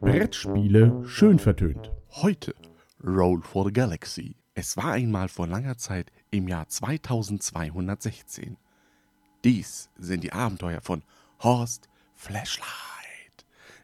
Brettspiele schön vertönt. Heute Roll for the Galaxy. Es war einmal vor langer Zeit im Jahr 2216. Dies sind die Abenteuer von Horst Flashlight,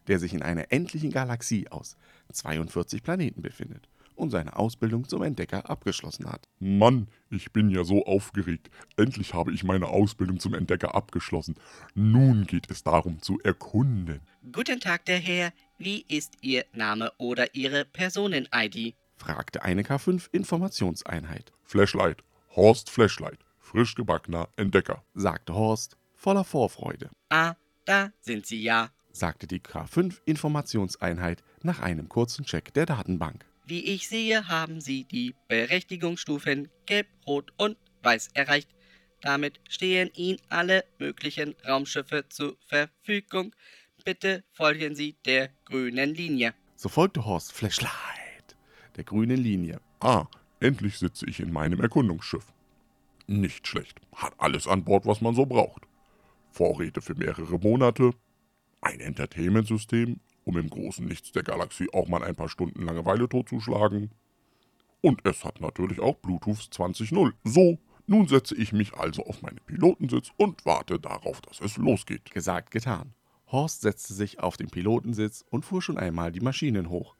der sich in einer endlichen Galaxie aus 42 Planeten befindet und seine Ausbildung zum Entdecker abgeschlossen hat. Mann, ich bin ja so aufgeregt. Endlich habe ich meine Ausbildung zum Entdecker abgeschlossen. Nun geht es darum zu erkunden. Guten Tag, der Herr. Wie ist Ihr Name oder Ihre Personen-ID? fragte eine K5-Informationseinheit, Flashlight, Horst Flashlight, frisch gebackener Entdecker. sagte Horst voller Vorfreude, Ah, da sind Sie ja. sagte die K5-Informationseinheit nach einem kurzen Check der Datenbank. Wie ich sehe, haben Sie die Berechtigungsstufen Gelb, Rot und Weiß erreicht. Damit stehen Ihnen alle möglichen Raumschiffe zur Verfügung. Bitte folgen Sie der grünen Linie. So folgte Horst Flashlight der grünen Linie. Ah, endlich sitze ich in meinem Erkundungsschiff. Nicht schlecht. Hat alles an Bord, was man so braucht. Vorräte für mehrere Monate, ein Entertainment-System, um im großen Nichts der Galaxie auch mal ein paar Stunden Langeweile totzuschlagen. Und es hat natürlich auch Bluetooth 20.0. So, nun setze ich mich also auf meinen Pilotensitz und warte darauf, dass es losgeht. Gesagt, getan. Horst setzte sich auf den Pilotensitz und fuhr schon einmal die Maschinen hoch.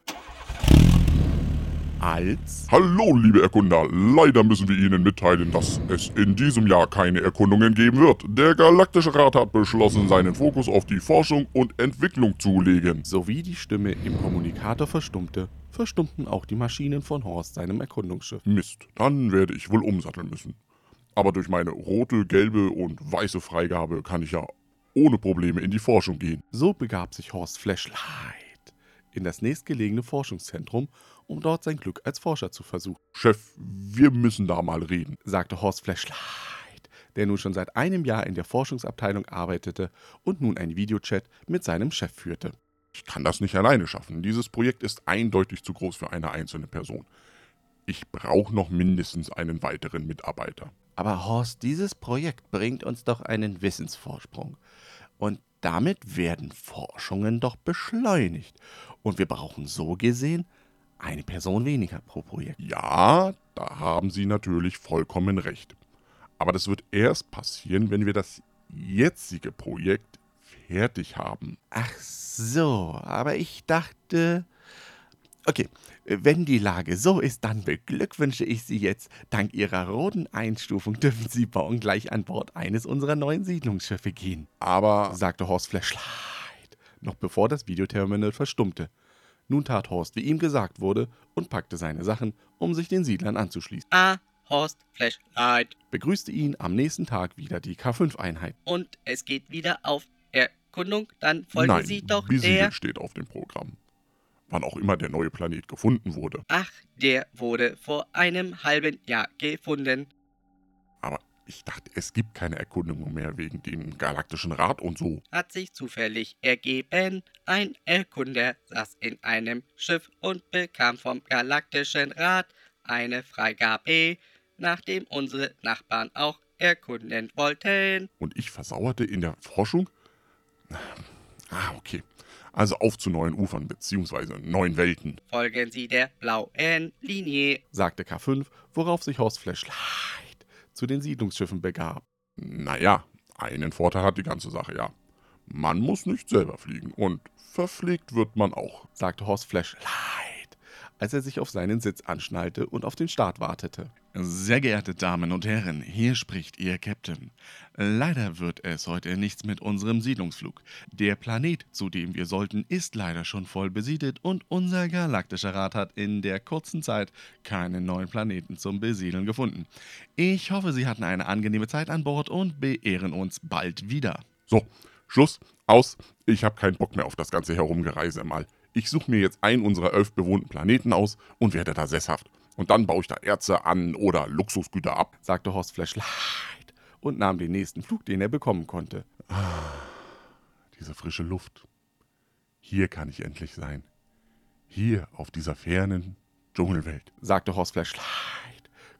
Als Hallo, liebe Erkunder. Leider müssen wir Ihnen mitteilen, dass es in diesem Jahr keine Erkundungen geben wird. Der Galaktische Rat hat beschlossen, seinen Fokus auf die Forschung und Entwicklung zu legen. sowie die Stimme im Kommunikator verstummte, verstummten auch die Maschinen von Horst seinem Erkundungsschiff. Mist, dann werde ich wohl umsatteln müssen. Aber durch meine rote, gelbe und weiße Freigabe kann ich ja ohne Probleme in die Forschung gehen. So begab sich Horst Flashlight in das nächstgelegene Forschungszentrum, um dort sein Glück als Forscher zu versuchen, Chef, wir müssen da mal reden. sagte Horst Flashlight, der nun schon seit einem Jahr in der Forschungsabteilung arbeitete und nun einen Videochat mit seinem Chef führte. Ich kann das nicht alleine schaffen. Dieses Projekt ist eindeutig zu groß für eine einzelne Person. Ich brauche noch mindestens einen weiteren Mitarbeiter. Aber Horst, dieses Projekt bringt uns doch einen Wissensvorsprung. Und damit werden Forschungen doch beschleunigt. Und wir brauchen so gesehen eine Person weniger pro Projekt. Ja, da haben Sie natürlich vollkommen recht. Aber das wird erst passieren, wenn wir das jetzige Projekt fertig haben. Ach so, aber ich dachte. Okay, wenn die Lage so ist, dann beglückwünsche ich Sie jetzt. Dank Ihrer roten Einstufung dürfen Sie morgen gleich an Bord eines unserer neuen Siedlungsschiffe gehen, Aber sagte Horst Flashlight, noch bevor das Videoterminal verstummte. Nun tat Horst, wie ihm gesagt wurde, und packte seine Sachen, um sich den Siedlern anzuschließen. Ah, Horst Flashlight. Begrüßte ihn am nächsten Tag wieder die K5-Einheit. Und es geht wieder auf Erkundung. Dann folgen nein, Sie doch Besiedeln der... steht auf dem Programm. Wann auch immer der neue Planet gefunden wurde. Ach, der wurde vor einem halben Jahr gefunden. Aber ich dachte, es gibt keine Erkundungen mehr wegen dem Galaktischen Rat und so. Hat sich zufällig ergeben. Ein Erkunder saß in einem Schiff und bekam vom Galaktischen Rat eine Freigabe, nachdem unsere Nachbarn auch erkunden wollten. Und ich versauerte in der Forschung? Ah, okay. Also auf zu neuen Ufern bzw. neuen Welten. Folgen Sie der blauen Linie. sagte K5, worauf sich Horst Flashlight zu den Siedlungsschiffen begab. Naja, einen Vorteil hat die ganze Sache ja. Man muss nicht selber fliegen und verpflegt wird man auch. sagte Horst Flashlight, als er sich auf seinen Sitz anschnallte und auf den Start wartete. Sehr geehrte Damen und Herren, hier spricht Ihr Captain. Leider wird es heute nichts mit unserem Siedlungsflug. Der Planet, zu dem wir sollten, ist leider schon voll besiedelt und unser galaktischer Rat hat in der kurzen Zeit keinen neuen Planeten zum Besiedeln gefunden. Ich hoffe, Sie hatten eine angenehme Zeit an Bord und beehren uns bald wieder. So, Schluss, aus. Ich habe keinen Bock mehr auf das ganze Herumgereise im All. Ich suche mir jetzt einen unserer elf bewohnten Planeten aus und werde da sesshaft. Und dann baue ich da Erze an oder Luxusgüter ab. sagte Horst Flashlight und nahm den nächsten Flug, den er bekommen konnte. Diese frische Luft. Hier kann ich endlich sein. Hier auf dieser fernen Dschungelwelt. sagte Horst Flashlight,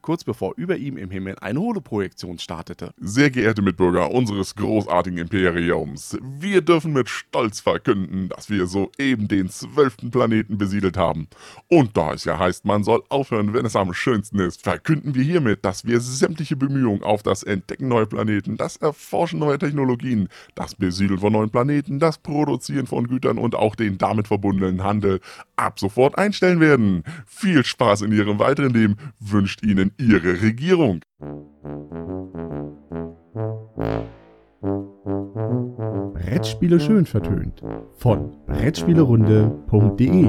kurz bevor über ihm im Himmel eine Holoprojektion startete. Sehr geehrte Mitbürger unseres großartigen Imperiums, wir dürfen mit Stolz verkünden, dass wir soeben den zwölften Planeten besiedelt haben. Und da es ja heißt, man soll aufhören, wenn es am schönsten ist, verkünden wir hiermit, dass wir sämtliche Bemühungen auf das Entdecken neuer Planeten, das Erforschen neuer Technologien, das Besiedeln von neuen Planeten, das Produzieren von Gütern und auch den damit verbundenen Handel ab sofort einstellen werden. Viel Spaß in Ihrem weiteren Leben wünscht Ihnen Ihre Regierung. Brettspiele schön vertönt von Brettspielerunde.de